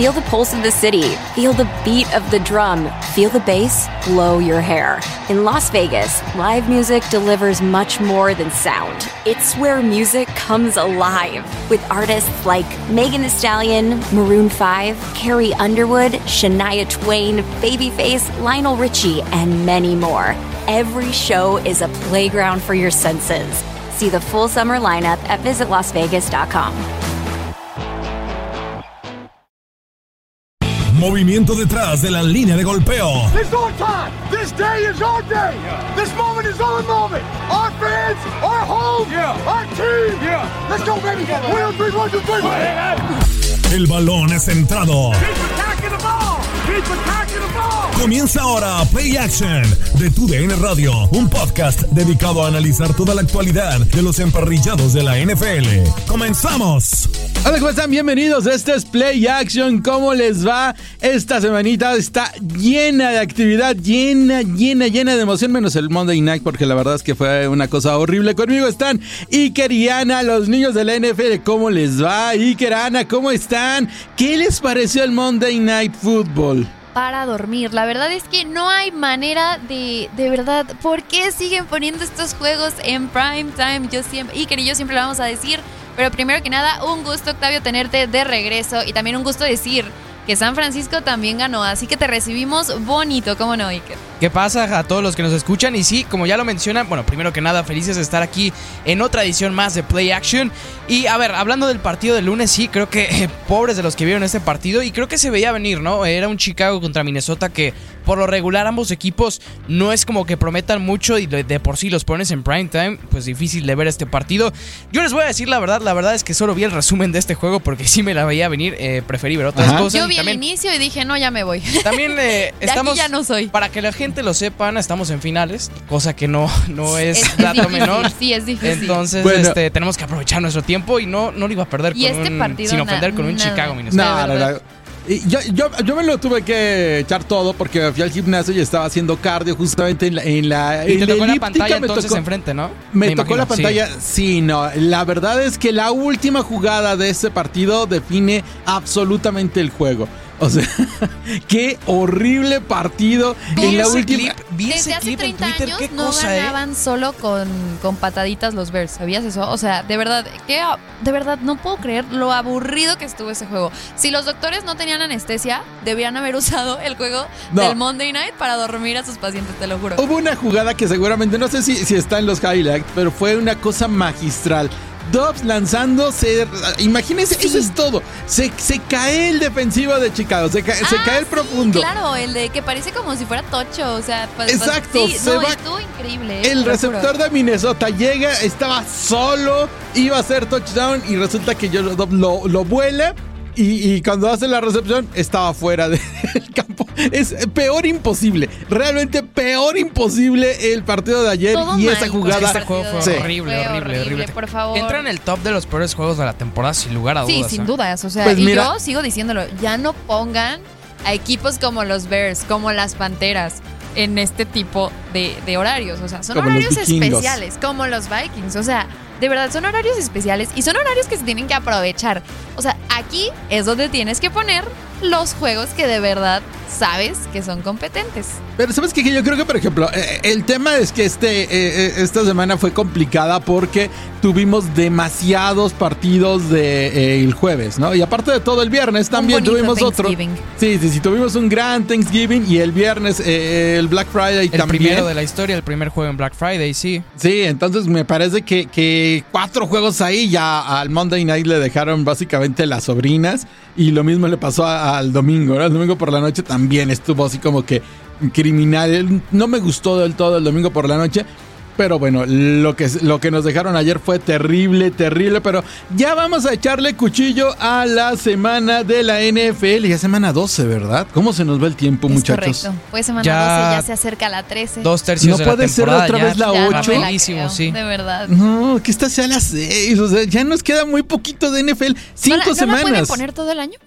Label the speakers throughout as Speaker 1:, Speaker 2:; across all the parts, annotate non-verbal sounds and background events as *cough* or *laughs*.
Speaker 1: Feel the pulse of the city. Feel the beat of the drum. Feel the bass blow your hair. In Las Vegas, live music delivers much more than sound. It's where music comes alive with artists like Megan Thee Stallion, Maroon 5, Carrie Underwood, Shania Twain, Babyface, Lionel Richie, and many more. Every show is a playground for your senses. See the full summer lineup at visitlasvegas.com.
Speaker 2: Movimiento detrás de la línea de golpeo.
Speaker 3: It's our time. This day is our day. This moment is our moment. Our fans, our home, our team. Let's go, baby. One, three, one, two, three.
Speaker 2: El balón es centrado.
Speaker 3: Keep attacking the ball. Keep attacking the ball.
Speaker 2: Comienza ahora Play Action de Tu DN Radio, un podcast dedicado a analizar toda la actualidad de los emparrillados de la NFL. ¡Comenzamos!
Speaker 4: Hola, ¿cómo están? Bienvenidos. Este es Play Action. ¿Cómo les va? Esta semanita está llena de actividad, llena, llena, llena de emoción, menos el Monday Night, porque la verdad es que fue una cosa horrible. Conmigo están Iker y Ana, los niños de la NFL. ¿Cómo les va? Iker, Ana, ¿cómo están? ¿Qué les pareció el Monday Night Football?
Speaker 5: para dormir. La verdad es que no hay manera de, de verdad, ¿por qué siguen poniendo estos juegos en prime time? Yo siempre, y que yo siempre lo vamos a decir, pero primero que nada, un gusto Octavio tenerte de regreso y también un gusto decir que San Francisco también ganó, así que te recibimos bonito, ¿cómo no, Iker?
Speaker 6: ¿Qué pasa a todos los que nos escuchan? Y sí, como ya lo mencionan, bueno, primero que nada, felices de estar aquí en otra edición más de Play Action. Y a ver, hablando del partido del lunes, sí, creo que eh, *laughs* pobres de los que vieron este partido y creo que se veía venir, ¿no? Era un Chicago contra Minnesota que por lo regular ambos equipos no es como que prometan mucho y de, de por sí los pones en prime time, pues difícil de ver este partido. Yo les voy a decir la verdad, la verdad es que solo vi el resumen de este juego porque *laughs* sí me la veía venir, eh, preferí ver otras
Speaker 4: Ajá.
Speaker 6: cosas.
Speaker 5: Yo vi
Speaker 6: también-
Speaker 5: el inicio y dije, no, ya me voy.
Speaker 6: también eh, *laughs*
Speaker 5: De aquí
Speaker 6: estamos.
Speaker 5: ya no soy.
Speaker 6: Para que la gente lo sepan, estamos en finales, cosa que no, no es,
Speaker 5: Es
Speaker 6: dato
Speaker 5: difícil,
Speaker 6: menor.
Speaker 5: sí, es difícil.
Speaker 6: Entonces,
Speaker 4: Bueno.
Speaker 6: este, tenemos que aprovechar nuestro tiempo y no, no lo iba a perder
Speaker 5: Y
Speaker 6: con
Speaker 5: este
Speaker 6: un-
Speaker 5: partido
Speaker 6: sin ofender con un
Speaker 5: nada.
Speaker 6: Chicago Minnesota.
Speaker 4: No, no,
Speaker 5: verdad.
Speaker 4: no. Y Yo, yo, yo me lo tuve que echar todo porque fui al gimnasio y estaba haciendo cardio justamente en la. En la,
Speaker 6: Y
Speaker 4: en
Speaker 6: te
Speaker 4: la
Speaker 6: tocó la pantalla
Speaker 4: me
Speaker 6: entonces
Speaker 4: tocó-
Speaker 6: enfrente, ¿no?
Speaker 4: Me, tocó
Speaker 6: imagino,
Speaker 4: la
Speaker 6: sí.
Speaker 4: pantalla, sí. no. La verdad es que la última jugada de este partido define absolutamente el juego. O sea, *laughs* qué horrible partido
Speaker 6: Vi
Speaker 4: en la
Speaker 6: ese
Speaker 4: última.
Speaker 6: clip, vi
Speaker 5: Desde
Speaker 6: ese
Speaker 5: hace
Speaker 6: clip en
Speaker 5: 30
Speaker 6: Twitter,
Speaker 5: años
Speaker 6: qué
Speaker 5: no
Speaker 6: cosa, ¿eh?
Speaker 5: ganaban solo con, con pataditas los Bears, ¿sabías eso? O sea, de verdad, que de verdad no puedo creer lo aburrido que estuvo ese juego. Si los doctores no tenían anestesia, debían haber *laughs* usado el juego
Speaker 4: No.
Speaker 5: del Monday Night para dormir a sus pacientes, te lo juro.
Speaker 4: Hubo una jugada que seguramente, no sé si, si está en los highlights, pero fue una cosa magistral. Dobbs lanzándose, imagínense, eso es todo. Se, se cae el defensivo de Chicago, se, cae- se
Speaker 5: Ah,
Speaker 4: cae el
Speaker 5: sí,
Speaker 4: profundo.
Speaker 5: Claro, el de que parece como si fuera tocho, o sea, pues, pues,
Speaker 4: Exacto,
Speaker 5: sí,
Speaker 4: se
Speaker 5: no,
Speaker 4: va-
Speaker 5: estuvo increíble. eh,
Speaker 4: El receptor de Minnesota llega, estaba solo, iba a hacer touchdown y resulta que yo lo, lo, lo vuela y, y cuando hace la recepción estaba fuera *laughs* del campo. Es peor imposible, realmente peor imposible el partido de ayer
Speaker 5: Todo
Speaker 4: y
Speaker 5: mal
Speaker 4: esa jugada.
Speaker 6: Este juego fue
Speaker 4: Sí.
Speaker 6: horrible,
Speaker 5: Fue
Speaker 6: horrible, horrible,
Speaker 5: por favor.
Speaker 6: Entra en el top de los peores juegos de la temporada, sin lugar a
Speaker 5: Sí,
Speaker 6: dudas.
Speaker 5: sin
Speaker 6: ¿eh?
Speaker 5: dudas. O sea,
Speaker 4: Pues
Speaker 5: y
Speaker 4: mira-
Speaker 5: yo sigo diciéndolo, ya no pongan a equipos como los Bears, como las Panteras, en este tipo de, de horarios. O sea, son horarios especiales, como los Vikings. O sea, de verdad, son horarios especiales y son horarios que se tienen que aprovechar. O sea, aquí es donde tienes que poner los juegos que de verdad sabes que son competentes.
Speaker 4: Pero sabes que yo creo que, por ejemplo, eh, el tema es que este, eh, eh, esta semana fue complicada porque tuvimos demasiados partidos de, eh, el jueves, ¿no? Y aparte de todo, el viernes también tuvimos otro. Sí, sí, sí, tuvimos un gran Thanksgiving y el viernes eh, el Black Friday
Speaker 6: El
Speaker 4: también.
Speaker 6: primero de la historia, el primer juego en Black Friday, sí.
Speaker 4: Sí, entonces me parece que, que cuatro juegos ahí ya al Monday Night le dejaron básicamente las sobrinas y lo mismo le pasó al domingo. El domingo por la noche también estuvo así como que criminal. No me gustó del todo el domingo por la noche. Pero bueno, lo que, lo que nos dejaron ayer fue terrible, terrible. Pero ya vamos a echarle cuchillo a la semana de la NFL. Ya semana 12, ¿verdad? ¿Cómo se nos va el tiempo,
Speaker 5: Es
Speaker 4: muchachos?
Speaker 5: correcto. Pues semana
Speaker 6: Ya
Speaker 5: 12 ya se acerca la 13.
Speaker 6: Dos tercios
Speaker 4: No
Speaker 6: de la
Speaker 4: puede ser otra
Speaker 6: ya.
Speaker 4: vez la
Speaker 5: Ya no
Speaker 4: ocho.
Speaker 5: me la
Speaker 6: Rapidísimo,
Speaker 5: creo,
Speaker 6: sí.
Speaker 5: De verdad.
Speaker 4: No, que esta sea las 6. O sea, ya nos queda muy poquito de NFL.
Speaker 5: ¿No la-
Speaker 4: Cinco
Speaker 5: ¿No la pueden
Speaker 4: semanas.
Speaker 5: poner todo el año?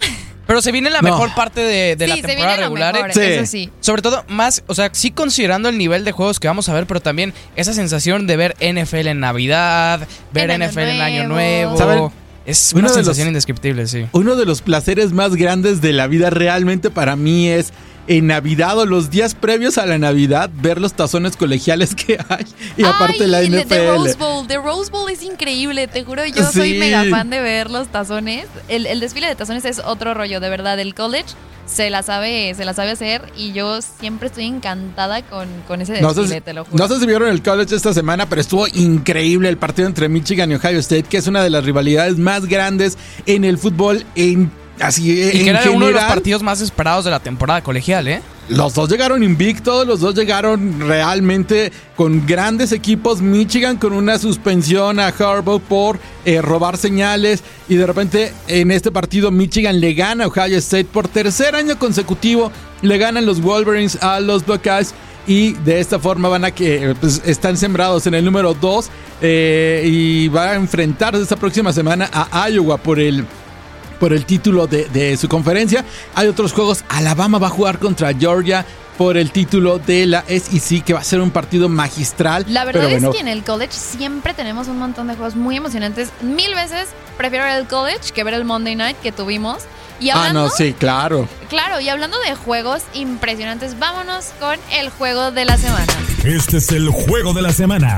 Speaker 6: Pero se viene la
Speaker 4: No.
Speaker 6: mejor parte de, de
Speaker 5: sí,
Speaker 6: la temporada regular.
Speaker 5: mejor,
Speaker 6: ¿eh?
Speaker 4: Sí.
Speaker 5: eso sí.
Speaker 6: Sobre todo, más, o sea, sí considerando el nivel de juegos que vamos a ver, pero también esa sensación de ver NFL en Navidad, ver
Speaker 5: En
Speaker 6: NFL en Año
Speaker 5: Nuevo.
Speaker 6: Es
Speaker 4: Uno
Speaker 6: una
Speaker 4: los-
Speaker 6: sensación indescriptible, sí.
Speaker 4: Uno de los placeres más grandes de la vida realmente para mí es en Navidad o los días previos a la Navidad ver los tazones colegiales que hay y aparte
Speaker 5: Ay,
Speaker 4: la NFL.
Speaker 5: The Rose Bowl. The Rose Bowl es increíble, te juro. Yo soy mega fan de ver los tazones. El, el desfile de tazones es otro rollo, de verdad. El college se la sabe, se la sabe hacer y yo siempre estoy encantada con, con ese
Speaker 4: No
Speaker 5: desfile,
Speaker 4: sé, si-
Speaker 5: te lo juro.
Speaker 4: no sé si vieron el college esta semana, pero estuvo increíble el partido entre Michigan y Ohio State, que es una de las rivalidades más grandes en el fútbol en así
Speaker 6: Y
Speaker 4: en
Speaker 6: que era uno de los
Speaker 4: general.
Speaker 6: partidos más esperados de la temporada colegial, ¿eh?
Speaker 4: Los dos llegaron invictos, los dos llegaron realmente con grandes equipos. Michigan con una suspensión a Harbaugh por eh, robar señales y de repente en este partido Michigan le gana a Ohio State por tercer año consecutivo. Le ganan los Wolverines a los Buckeyes y de esta forma van a que eh, pues, están sembrados en el número 2 y va a enfrentarse esta próxima semana a Iowa por el por el título de, de su conferencia. Hay otros juegos. Alabama va a jugar contra Georgia por el título de la SEC, que va a ser un partido magistral.
Speaker 5: La verdad
Speaker 4: pero bueno,
Speaker 5: es que en el college siempre tenemos un montón de juegos muy emocionantes. Mil veces prefiero ver el college que ver el Monday night que tuvimos. Y
Speaker 4: Ah, no, sí, claro.
Speaker 5: claro, y hablando de juegos impresionantes, vámonos con el juego de la semana.
Speaker 2: Este es el juego de la semana.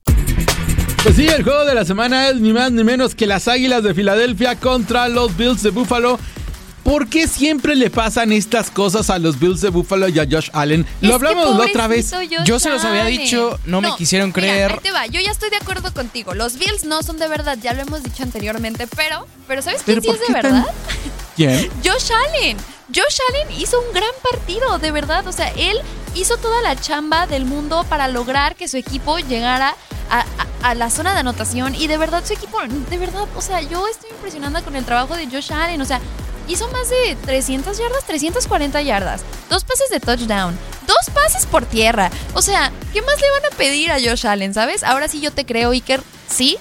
Speaker 4: Pues sí, el juego de la semana es ni más ni menos que las Águilas de Filadelfia contra los Bills de Buffalo. ¿Por qué siempre le pasan estas cosas a los Bills de Buffalo y a Josh Allen? Lo
Speaker 5: Es
Speaker 4: hablamos la otra vez.
Speaker 5: Josh
Speaker 6: Yo se los había dicho, no me quisieron
Speaker 5: mira,
Speaker 6: creer.
Speaker 5: ahí te va, yo ya estoy de acuerdo contigo. Los Bills no son de verdad, ya lo hemos dicho anteriormente, pero, pero ¿sabes quién
Speaker 4: ¿Pero
Speaker 5: sí es de
Speaker 4: tan-
Speaker 5: verdad? *laughs*
Speaker 4: ¿Quién? *laughs*
Speaker 5: Josh Allen. Josh Allen hizo un gran partido, de verdad. O sea, él hizo toda la chamba del mundo para lograr que su equipo llegara a, la zona de anotación. Y de verdad, su equipo, de verdad, o sea, yo estoy impresionada con el trabajo de Josh Allen. O sea, hizo más de 300 yardas, 340 yardas, dos pases de touchdown, dos pases por tierra. O sea, ¿qué más le van a pedir a Josh Allen, sabes? Ahora sí yo te creo, Iker. Sí,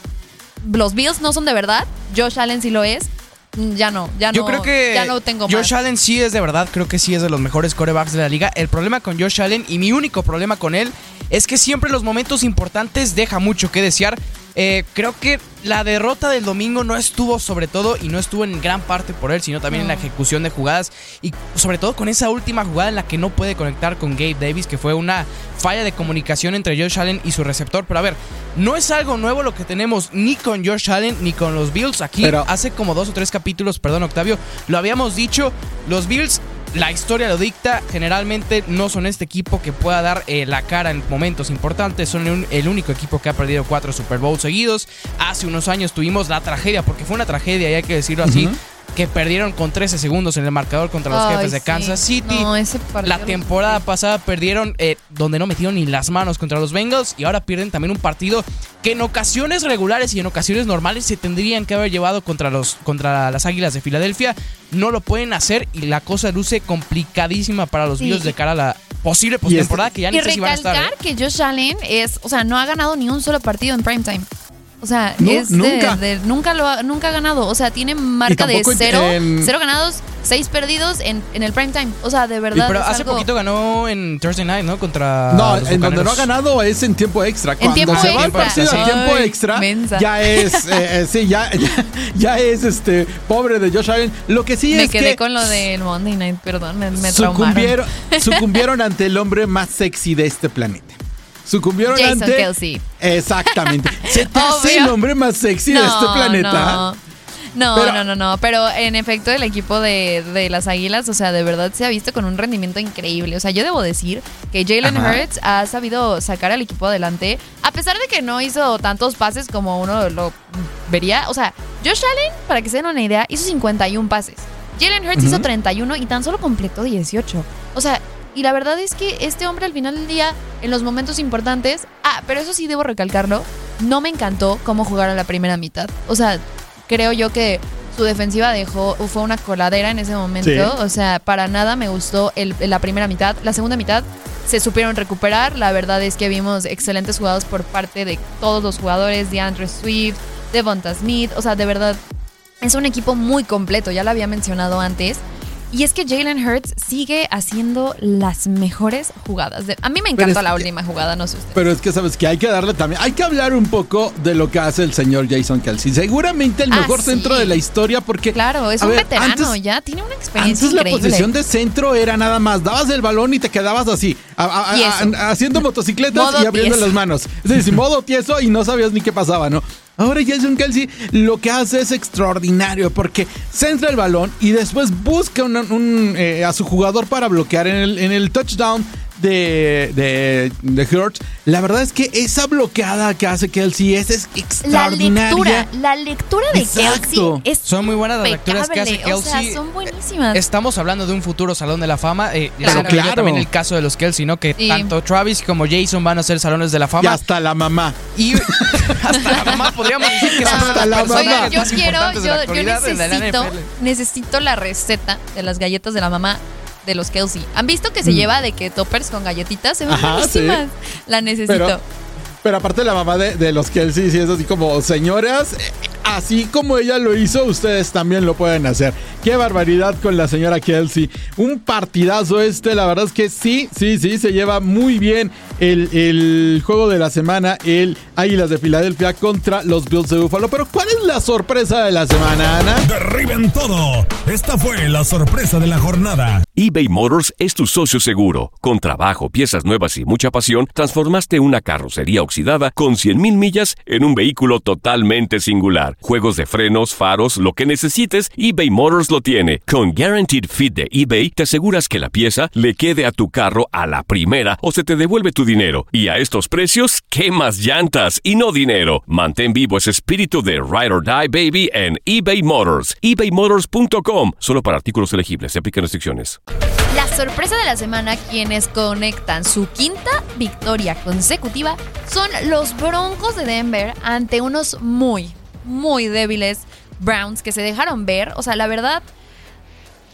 Speaker 5: los Bills no son de verdad. Josh Allen sí lo es. Ya no, ya
Speaker 6: Yo
Speaker 5: no.
Speaker 6: creo que
Speaker 5: ya no tengo
Speaker 6: Josh
Speaker 5: más.
Speaker 6: Allen sí es de verdad, creo que sí es de los mejores corebacks de la liga. El problema con Josh Allen y mi único problema con él es que siempre en los momentos importantes deja mucho que desear. Eh, creo que la derrota del domingo no estuvo sobre todo y no estuvo en gran parte por él, sino también en la ejecución de jugadas y sobre todo con esa última jugada en la que no puede conectar con Gabe Davis, que fue una falla de comunicación entre Josh Allen y su receptor. Pero a ver, no es algo nuevo lo que tenemos ni con Josh Allen ni con los Bills aquí.
Speaker 4: Pero-
Speaker 6: hace como dos o tres capítulos, perdón Octavio, lo habíamos dicho, los Bills, la historia lo dicta, generalmente no son este equipo que pueda dar eh, la cara en momentos importantes, son el, único equipo que ha perdido cuatro Super Bowls seguidos. Hace unos años tuvimos la tragedia, porque fue una tragedia y hay que decirlo así, que perdieron con 13 segundos en el marcador contra los
Speaker 5: Ay,
Speaker 6: jefes de
Speaker 5: sí.
Speaker 6: Kansas City.
Speaker 5: No, ese partido
Speaker 6: La temporada pasada perdieron eh, donde no metieron ni las manos contra los Bengals y ahora pierden también un partido que en ocasiones regulares y en ocasiones normales se tendrían que haber llevado contra, los, contra las Águilas de Filadelfia. No lo pueden hacer y la cosa luce complicadísima para los
Speaker 5: Sí.
Speaker 6: Bills de cara a la posible
Speaker 4: este-
Speaker 6: postemporada que ya
Speaker 5: Y
Speaker 6: ni sé si van a estar.
Speaker 5: recalcar
Speaker 6: ¿eh?
Speaker 5: que Josh Allen es, o sea, no ha ganado ni un solo partido en primetime. O sea,
Speaker 4: No,
Speaker 5: es de-
Speaker 4: nunca.
Speaker 5: de- nunca lo ha, nunca ha ganado. O sea, tiene marca de cero,
Speaker 4: en-
Speaker 5: cero ganados, seis perdidos en, en el primetime. O sea, de
Speaker 6: Y
Speaker 5: verdad.
Speaker 6: pero
Speaker 5: es
Speaker 6: hace
Speaker 5: algo-
Speaker 6: poquito ganó en Thursday Night, ¿no? Contra.
Speaker 4: No,
Speaker 6: los
Speaker 4: en donde no ha ganado es en tiempo extra. Cuando
Speaker 5: tiempo
Speaker 4: se va el
Speaker 5: extra.
Speaker 4: partido a
Speaker 5: Ay,
Speaker 4: tiempo extra,
Speaker 5: mensa.
Speaker 4: ya es, eh, eh, sí, ya, *laughs* ya, ya es este pobre de Josh Allen. Lo que sí
Speaker 5: Me
Speaker 4: es
Speaker 5: quedé
Speaker 4: que
Speaker 5: con lo del Monday Night, perdón, me, me traumaron.
Speaker 4: sucumbieron, sucumbieron ante el hombre más sexy de este planeta. Sucumbieron
Speaker 5: Jason
Speaker 4: ante...
Speaker 5: Kelsey.
Speaker 4: Exactamente. *laughs* ¿Se te hace el hombre más sexy de este planeta?
Speaker 5: No. No,
Speaker 4: Pero-
Speaker 5: no, no, no. Pero en efecto, el equipo de, de las Águilas, o sea, de verdad se ha visto con un rendimiento increíble. O sea, yo debo decir que Jalen
Speaker 4: Ajá.
Speaker 5: Hurts ha sabido sacar al equipo adelante, a pesar de que no hizo tantos pases como uno lo vería. O sea, Josh Allen, para que se den una idea, hizo 51 pases. Jalen Hurts hizo 31 y tan solo completó 18. O sea, y la verdad es que este hombre al final del día, en los momentos importantes, ah, pero eso sí debo recalcarlo, no me encantó cómo jugaron la primera mitad. O sea, creo yo que su defensiva dejó, fue una coladera en ese momento.
Speaker 4: Sí.
Speaker 5: O sea, para nada me gustó el- la primera mitad. La segunda mitad se supieron recuperar. La verdad es que vimos excelentes jugados por parte de todos los jugadores, de Andrew Swift, Devonta Smith. O sea, de verdad, es un equipo muy completo, ya lo había mencionado antes. Y es que Jalen Hurts sigue haciendo las mejores jugadas. De- a mí me
Speaker 4: es
Speaker 5: la
Speaker 4: que-
Speaker 5: última jugada, no sé usted.
Speaker 4: Pero es que sabes que hay que darle también, hay que hablar un poco de lo que hace el señor Jason Kelsey. Seguramente el
Speaker 5: Ah,
Speaker 4: mejor
Speaker 5: sí.
Speaker 4: centro de la historia porque...
Speaker 5: Claro, es un
Speaker 4: ver,
Speaker 5: veterano
Speaker 4: antes-
Speaker 5: ya, tiene una experiencia
Speaker 4: Antes la posición de centro era nada más, dabas el balón y te quedabas así, a- haciendo motocicletas
Speaker 5: Modo
Speaker 4: y abriendo
Speaker 5: tieso.
Speaker 4: las manos. Es decir, modo tieso y no sabías ni qué pasaba, ¿no? Ahora Jason Kelsey lo que hace es extraordinario porque centra el balón y después busca eh, a su jugador para bloquear en el touchdown de, de, de Hurts. La verdad es que esa bloqueada que hace Kelsey es, es
Speaker 5: La
Speaker 4: extraordinaria.
Speaker 5: lectura, la lectura de
Speaker 4: Exacto.
Speaker 5: Kelsey es
Speaker 6: Son muy buenas las lecturas que hace
Speaker 5: impecable, O
Speaker 6: Kelsey.
Speaker 5: sea, son buenísimas.
Speaker 6: Estamos hablando de un futuro Salón de la Fama. Eh,
Speaker 5: Claro.
Speaker 6: también el caso de los Kelsey, ¿no? Que
Speaker 5: Sí.
Speaker 6: tanto Travis como Jason van a ser Salones de la
Speaker 4: Y
Speaker 6: Fama.
Speaker 4: hasta la mamá.
Speaker 6: Y *laughs* hasta la mamá podríamos decir que son
Speaker 4: Hasta la mamá.
Speaker 5: yo
Speaker 6: más
Speaker 5: quiero,
Speaker 6: importantes de
Speaker 5: yo,
Speaker 6: la
Speaker 5: yo
Speaker 6: la
Speaker 5: necesito, necesito la receta de las galletas de la mamá de los Kelsey. ¿Han visto que se lleva de que toppers con galletitas? Se ven
Speaker 4: Mm. Ajá,
Speaker 5: buenísimas. La necesito.
Speaker 4: Pero, pero aparte la mamá de, de los Kelsey, sí es así como, señoras, así como ella lo hizo, ustedes también lo pueden hacer. Qué barbaridad con la señora Kelsey. Un partidazo este, la verdad es que sí, sí, sí, se lleva muy bien el, el juego de la semana, el Águilas de Filadelfia contra los Bills de Buffalo. Pero ¿cuál es la sorpresa de la semana, Ana?
Speaker 2: Derriben todo. Esta fue la sorpresa de la jornada.
Speaker 7: eBay Motors es tu socio seguro. Con trabajo, piezas nuevas y mucha pasión, transformaste una carrocería oxidada con 100.000 millas en un vehículo totalmente singular. Juegos de frenos, faros, lo que necesites, eBay Motors lo tiene. Con Guaranteed Fit de eBay, te aseguras que la pieza le quede a tu carro a la primera o se te devuelve tu dinero. Y a estos precios, ¿qué más llantas y no dinero? Mantén vivo ese espíritu de Ride or Die Baby en eBay Motors. ebaymotors.com. Solo para artículos elegibles. Se aplican restricciones.
Speaker 5: La sorpresa de la semana, quienes conectan su quinta victoria consecutiva, son los Broncos de Denver ante unos muy, muy débiles Browns que se dejaron ver. O sea, la verdad,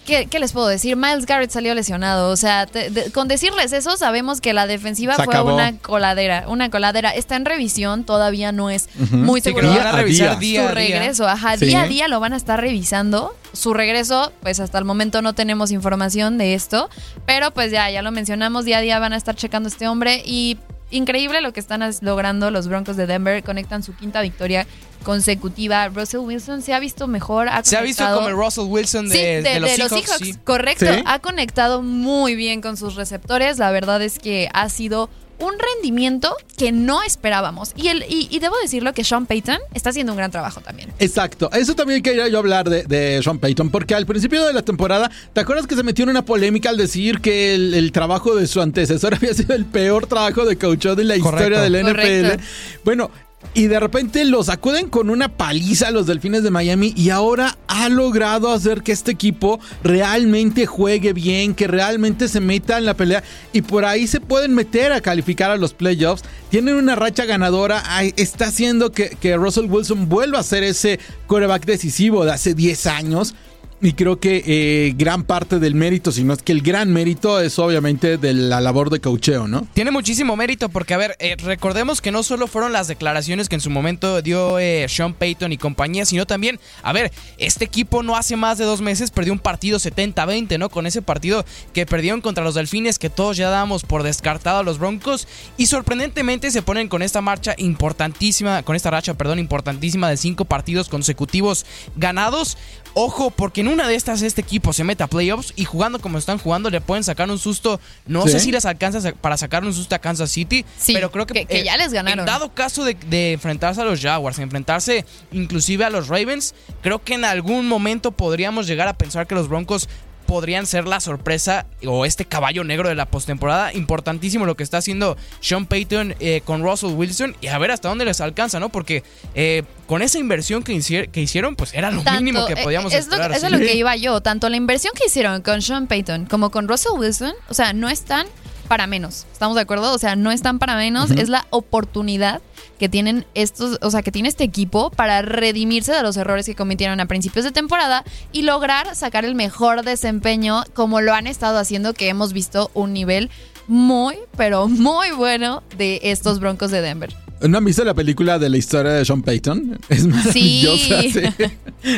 Speaker 5: ¿qué, qué les puedo decir? Miles Garrett salió lesionado. O sea, te- de- con decirles eso, sabemos que la defensiva
Speaker 4: Se
Speaker 5: fue
Speaker 4: acabó.
Speaker 5: una coladera. Una coladera. Está en revisión, todavía no es muy seguro
Speaker 6: van a
Speaker 4: Día a
Speaker 6: revisar
Speaker 4: día.
Speaker 6: día
Speaker 5: su regreso, ajá,
Speaker 4: Sí.
Speaker 5: día a día lo van a estar revisando. Su regreso, pues hasta el momento no tenemos información de esto, pero pues ya, ya lo mencionamos, día a día van a estar checando a este hombre y increíble lo que están logrando los Broncos de Denver, conectan su quinta victoria consecutiva. Russell Wilson se ha visto mejor, ha
Speaker 6: Se ha visto como el Russell Wilson de,
Speaker 5: Sí, de,
Speaker 6: de los
Speaker 5: de
Speaker 6: Seahawks. sí.
Speaker 5: correcto.
Speaker 4: Sí.
Speaker 5: Ha conectado muy bien con sus receptores. La verdad es que ha sido un rendimiento que no esperábamos. Y, el, y, y debo decirlo que Sean Payton está haciendo un gran trabajo también.
Speaker 4: Exacto, eso también quería yo hablar de, de Sean Payton, porque al principio de la temporada, ¿te acuerdas que se metió en una polémica al decir que el, el trabajo de su antecesor *laughs* había sido el peor trabajo de coach de la
Speaker 6: Correcto.
Speaker 4: historia del NFL?
Speaker 5: Correcto.
Speaker 4: Bueno, y de repente los acuden con una paliza a los Delfines de Miami y ahora ha logrado hacer que este equipo realmente juegue bien, que realmente se meta en la pelea y por ahí se pueden meter a calificar a los playoffs. Tienen una racha ganadora, está haciendo que, que Russell Wilson vuelva a ser ese coreback decisivo de hace 10 años. Y creo que eh, gran parte del mérito, si no es que el gran mérito, es obviamente de la labor de coacheo, ¿no?
Speaker 6: Tiene muchísimo mérito porque, a ver, eh, recordemos que no solo fueron las declaraciones que en su momento dio eh, Sean Payton y compañía, sino también, a ver, este equipo no hace más de dos meses perdió un partido 70-20, ¿no? Con ese partido que perdieron contra los Delfines que todos ya dábamos por descartado a los Broncos y sorprendentemente se ponen con esta marcha importantísima, con esta racha, perdón, importantísima de cinco partidos consecutivos ganados. Ojo, porque en una de estas este equipo se mete a playoffs y jugando como están jugando le pueden sacar un susto. No
Speaker 4: Sí.
Speaker 6: sé si les alcanza para sacar un susto a Kansas City,
Speaker 5: Sí,
Speaker 6: pero creo que, eh,
Speaker 5: que- que ya les ganaron.
Speaker 6: En dado caso de, de enfrentarse a los Jaguars, enfrentarse inclusive a los Ravens, creo que en algún momento podríamos llegar a pensar que los Broncos podrían ser la sorpresa o este caballo negro de la postemporada. Importantísimo lo que está haciendo Sean Payton eh, con Russell Wilson y a ver hasta dónde les alcanza, ¿no? Porque eh, con esa inversión que, hici- que hicieron, pues era lo
Speaker 5: Tanto-
Speaker 6: mínimo que
Speaker 5: eh,
Speaker 6: podíamos
Speaker 5: es lo-
Speaker 6: esperar.
Speaker 5: Eso
Speaker 6: sí.
Speaker 5: es lo que iba yo. Tanto la inversión que hicieron con Sean Payton como con Russell Wilson, o sea, no están para menos. ¿Estamos de acuerdo? O sea, no están para menos. Es la oportunidad que tienen estos, o sea, que tiene este equipo para redimirse de los errores que cometieron a principios de temporada y lograr sacar el mejor desempeño como lo han estado haciendo, que hemos visto un nivel muy, pero muy bueno de estos Broncos de Denver.
Speaker 4: ¿No han visto la película de la historia de Sean Payton? *laughs* Es maravillosa.
Speaker 5: Sí.
Speaker 4: sí.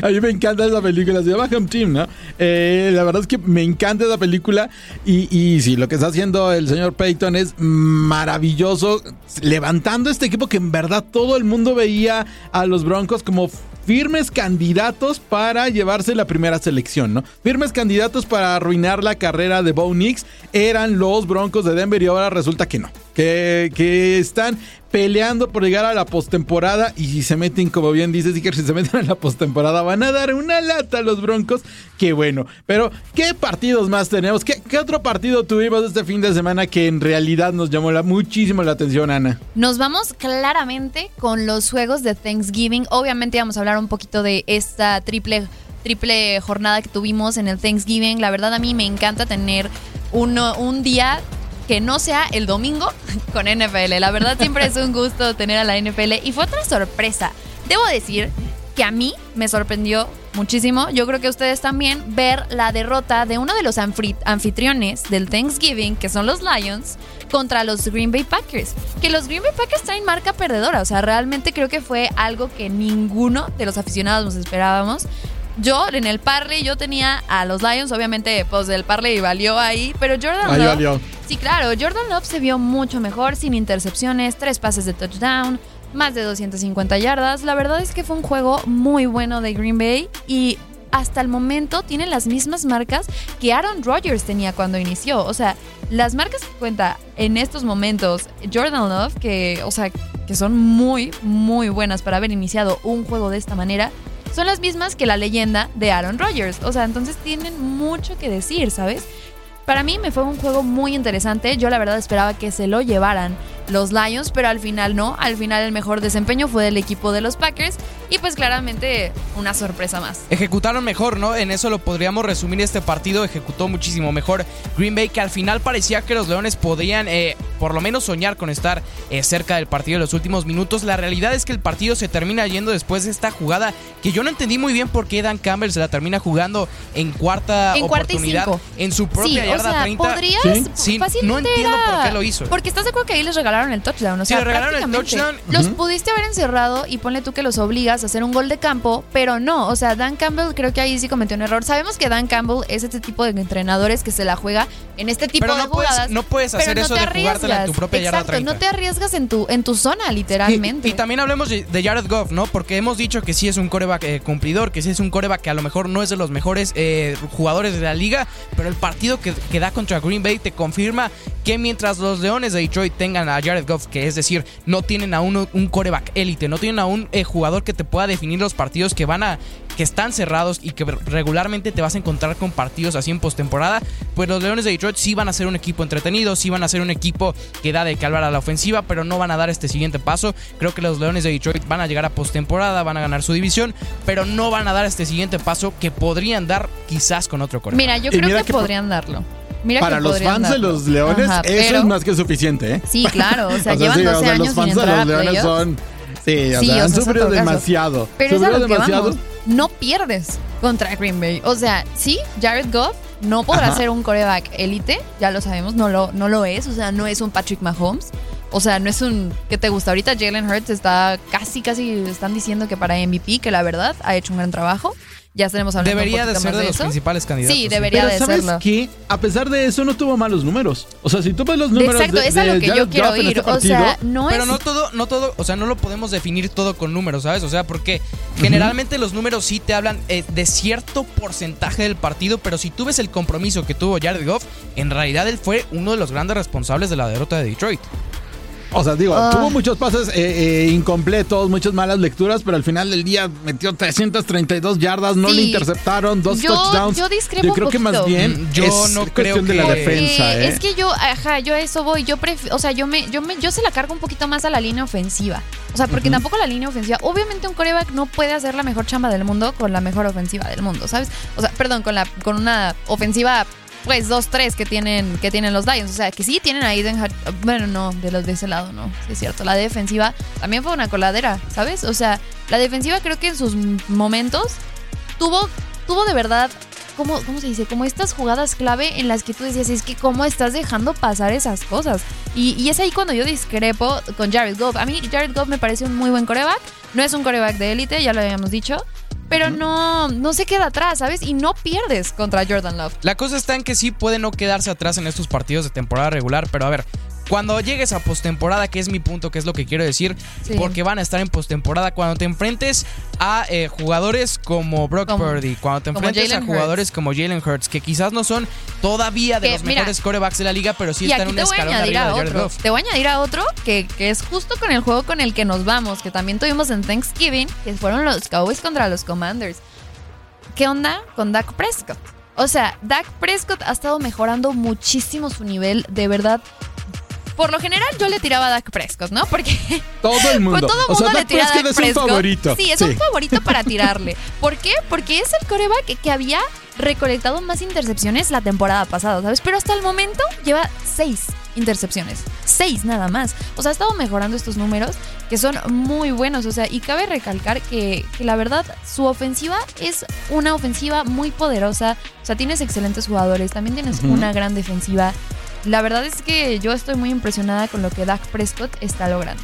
Speaker 4: A mí me encanta esa película, se llama Home Team, ¿no? Eh, la verdad es que me encanta esa película y, y sí, lo que está haciendo el señor Payton es maravilloso, levantando este equipo que en verdad todo el mundo veía a los Broncos como firmes candidatos para llevarse la primera selección, ¿no? Firmes candidatos para arruinar la carrera de Bo Nix eran los Broncos de Denver y ahora resulta que no, que, están peleando por llegar a la postemporada y si se meten, como bien dices, Iker, si se meten a la postemporada van a dar una lata a los Broncos, qué bueno. Pero, ¿qué partidos más tenemos? ¿Qué, qué otro partido tuvimos este fin de semana que en realidad nos llamó la, muchísimo la atención, Ana?
Speaker 5: Nos vamos claramente con los juegos de Thanksgiving. Obviamente vamos a hablar un poquito de esta triple, triple jornada que tuvimos en el Thanksgiving. La verdad a mí me encanta tener uno, un día que no sea el domingo *laughs* con NFL. La verdad siempre es un gusto tener a la NFL y fue otra sorpresa. Debo decir que a mí me sorprendió muchísimo, yo creo que ustedes también, ver la derrota de uno de los anfitriones del Thanksgiving, que son los Lions, contra los Green Bay Packers. Que los Green Bay Packers traen marca perdedora, o sea, realmente creo que fue algo que ninguno de los aficionados nos esperábamos. Yo en el parley yo tenía a los Lions, obviamente pues el parley valió ahí, pero Jordan
Speaker 4: Ahí
Speaker 5: Love
Speaker 4: valió.
Speaker 5: Sí, claro, Jordan Love se vio mucho mejor, sin intercepciones, tres pases de touchdown, más de 250 yardas. La verdad es que fue un juego muy bueno de Green Bay y hasta el momento tiene las mismas marcas que Aaron Rodgers tenía cuando inició. O sea, las marcas que cuenta en estos momentos Jordan Love, que, o sea, que son muy, muy buenas para haber iniciado un juego de esta manera, son las mismas que la leyenda de Aaron Rodgers. O sea, entonces tienen mucho que decir, ¿sabes? Para mí me fue un juego muy interesante. Yo la verdad esperaba que se lo llevaran los Lions, pero al final no. Al final el mejor desempeño fue del equipo de los Packers y pues claramente una sorpresa más.
Speaker 6: Ejecutaron mejor, ¿no? En eso lo podríamos resumir este partido. Ejecutó muchísimo mejor Green Bay, que al final parecía que los Leones podrían eh, por lo menos soñar con estar eh, cerca del partido en los últimos minutos. La realidad es que el partido se termina yendo después de esta jugada que yo no entendí muy bien por qué Dan Campbell se la termina jugando en cuarta
Speaker 5: En cuarta y
Speaker 6: oportunidad
Speaker 5: cinco.
Speaker 6: en su propia
Speaker 5: sí, o
Speaker 6: yarda
Speaker 5: sea,
Speaker 6: 30.
Speaker 5: podrías
Speaker 4: Sí.
Speaker 6: Sí,
Speaker 5: fácilmente
Speaker 6: no entiendo
Speaker 5: era-
Speaker 6: por qué lo hizo.
Speaker 5: Porque estás de acuerdo que ahí les regalaron el touchdown, o
Speaker 6: Sí,
Speaker 5: sea,
Speaker 6: le regalaron el touchdown.
Speaker 5: Los pudiste haber encerrado y ponle tú que los obligas a hacer un gol de campo, pero no, o sea, Dan Campbell creo que ahí sí cometió un error. Sabemos que Dan Campbell es este tipo de entrenadores que se la juega en este tipo
Speaker 6: Pero
Speaker 5: de
Speaker 6: no puedes-
Speaker 5: jugadas.
Speaker 6: no puedes
Speaker 5: pero
Speaker 6: hacer
Speaker 5: no
Speaker 6: eso
Speaker 5: te
Speaker 6: de jugártela en tu propia yarda
Speaker 5: Exacto,
Speaker 6: 30.
Speaker 5: no te arriesgas en tu en tu zona literalmente.
Speaker 6: Y, y también hablemos de, de Jared Goff, ¿no? Porque hemos dicho que sí es un coreback eh, cumplidor, que sí es un coreback que a lo mejor no es de los mejores eh, jugadores de la liga, pero el partido que, que da contra Green Bay te confirma que mientras los Leones de Detroit tengan a Jared Goff, que es decir, no tienen a uno, un coreback élite, no tienen a un eh, jugador que te pueda definir los partidos que van a que están cerrados y que regularmente te vas a encontrar con partidos así en postemporada, pues los Leones de Detroit sí van a ser un equipo entretenido, sí van a ser un equipo que da de hablar a la ofensiva, pero no van a dar este siguiente paso. Creo que los Leones de Detroit van a llegar a postemporada, van a ganar su división, pero no van a dar este siguiente paso que podrían dar quizás con otro coreback.
Speaker 5: Mira, yo creo
Speaker 4: mira
Speaker 5: que, podrían darlo. Mira
Speaker 4: Para
Speaker 5: que
Speaker 4: los fans de
Speaker 5: darlo.
Speaker 4: los Leones,
Speaker 5: Ajá,
Speaker 4: eso
Speaker 5: pero-
Speaker 4: es más que suficiente, ¿eh?
Speaker 5: Sí, claro, o sea, *laughs* llevan
Speaker 4: sí,
Speaker 5: 12
Speaker 4: o sea,
Speaker 5: años
Speaker 4: los
Speaker 5: sin
Speaker 4: fans de
Speaker 5: entrar a
Speaker 4: los Leones son... Sí, o
Speaker 5: Sí,
Speaker 4: sea,
Speaker 5: o
Speaker 4: han
Speaker 5: sea,
Speaker 4: sufrido demasiado.
Speaker 5: Pero es a
Speaker 4: Sufrido
Speaker 5: lo que
Speaker 4: demasiado.
Speaker 5: vamos. No pierdes contra Green Bay. O sea, sí, Jared Goff no podrá
Speaker 4: Ajá.
Speaker 5: ser un coreback élite, ya lo sabemos, no lo, no lo es. O sea, no es un Patrick Mahomes. O sea, no es un. ¿Qué te gusta? Ahorita Jalen Hurts está casi, casi están diciendo que para MVP, que la verdad ha hecho un gran trabajo. Ya estaremos hablando
Speaker 6: Debería
Speaker 5: un
Speaker 6: de ser de los
Speaker 5: eso.
Speaker 6: principales candidatos.
Speaker 5: Sí, debería
Speaker 4: Pero
Speaker 5: de
Speaker 4: ¿sabes
Speaker 5: serlo.
Speaker 4: qué? A pesar de eso, no tuvo malos números. O sea, si tú ves los números
Speaker 5: Exacto,
Speaker 4: de,
Speaker 5: es a lo que
Speaker 4: Jared
Speaker 5: yo quiero ir.
Speaker 4: este
Speaker 5: o
Speaker 4: partido,
Speaker 5: sea, no
Speaker 6: Pero
Speaker 5: es
Speaker 6: no todo, no todo, o sea, no lo podemos definir todo con números, ¿sabes? O sea, porque generalmente los números sí te hablan eh, de cierto porcentaje del partido, pero si tú ves el compromiso que tuvo Jared Goff, en realidad él fue uno de los grandes responsables de la derrota de Detroit.
Speaker 4: O sea, digo,
Speaker 5: Ah.
Speaker 4: tuvo muchos pases eh, eh, incompletos, muchas malas lecturas, pero al final del día metió 332 yardas, no
Speaker 5: Sí.
Speaker 4: le interceptaron, dos
Speaker 5: Yo-
Speaker 4: touchdowns.
Speaker 5: yo discrepo
Speaker 4: Yo
Speaker 5: un
Speaker 4: creo que más bien
Speaker 6: Mm, yo
Speaker 4: es
Speaker 6: no
Speaker 4: cuestión
Speaker 6: creo
Speaker 4: de la
Speaker 6: que-
Speaker 4: defensa,
Speaker 5: Eh,
Speaker 4: ¿eh?
Speaker 5: Es que yo, ajá, yo a eso voy. Yo prefiero, o sea, yo me, yo me, yo se la cargo un poquito más a la línea ofensiva. O sea, porque tampoco la línea ofensiva. Obviamente un coreback no puede hacer la mejor chamba del mundo con la mejor ofensiva del mundo, ¿sabes? O sea, perdón, con la, con una ofensiva. Pues 2-3 que tienen, que tienen los Lions. O sea, que sí tienen a Hut- Bueno, no, de los de ese lado no. Sí es cierto. La defensiva también fue una coladera, ¿sabes? O sea, la defensiva creo que en sus momentos tuvo, tuvo de verdad ¿cómo, ¿cómo se dice? Como estas jugadas clave en las que tú decías, es que cómo estás dejando pasar esas cosas. Y, y es ahí cuando yo discrepo con Jared Goff. A mí Jared Goff me parece un muy buen coreback. No es un coreback de élite, ya lo habíamos dicho. Pero no, no se queda atrás, ¿sabes? Y no pierdes contra Jordan Love.
Speaker 6: La cosa está en que sí puede no quedarse atrás en estos partidos de temporada regular, pero a ver, cuando llegues a postemporada, que es mi punto, que es lo que quiero decir,
Speaker 5: Sí.
Speaker 6: porque van a estar en postemporada, cuando te enfrentes a eh, jugadores como Brock
Speaker 5: Como-
Speaker 6: Purdy, cuando te enfrentes a jugadores como Jalen Hurts, que quizás no son todavía de
Speaker 5: Que,
Speaker 6: los
Speaker 5: mira,
Speaker 6: mejores corebacks de la liga, pero sí están un escalón arriba
Speaker 5: a
Speaker 6: de Jared
Speaker 5: otro. Te voy a añadir a otro que, que es justo con el juego con el que nos vamos, que también tuvimos en Thanksgiving, que fueron los Cowboys contra los Commanders. ¿Qué onda con Dak Prescott? O sea, Dak Prescott ha estado mejorando muchísimo su nivel, de verdad. Por lo general yo le tiraba a Dak Prescott, ¿no? Porque
Speaker 4: Todo el *laughs* mundo.
Speaker 5: pues todo el
Speaker 4: o
Speaker 5: mundo
Speaker 4: sea,
Speaker 5: le
Speaker 4: Dak
Speaker 5: tira a
Speaker 4: Prescott
Speaker 5: Dak
Speaker 4: es un
Speaker 5: Prescott.
Speaker 4: favorito.
Speaker 5: Sí, es un favorito para *laughs* tirarle. ¿Por qué? Porque es el coreback que, que había recolectado más intercepciones la temporada pasada, ¿sabes? Pero hasta el momento lleva seis intercepciones. Seis nada más. O sea, ha estado mejorando estos números que son muy buenos. O sea, y cabe recalcar que, que la verdad, su ofensiva es una ofensiva muy poderosa. O sea, tienes excelentes jugadores, también tienes una gran defensiva. La verdad es que yo estoy muy impresionada con lo que Dak Prescott está logrando.